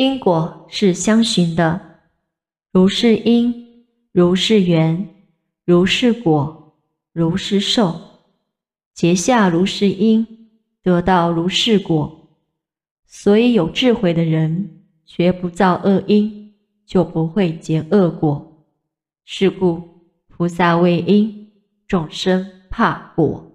因果是相循的。如是因如是缘如是果如是受。结下如是因得到如是果。所以有智慧的人学不造恶因就不会结恶果。是故菩萨为因众生怕果。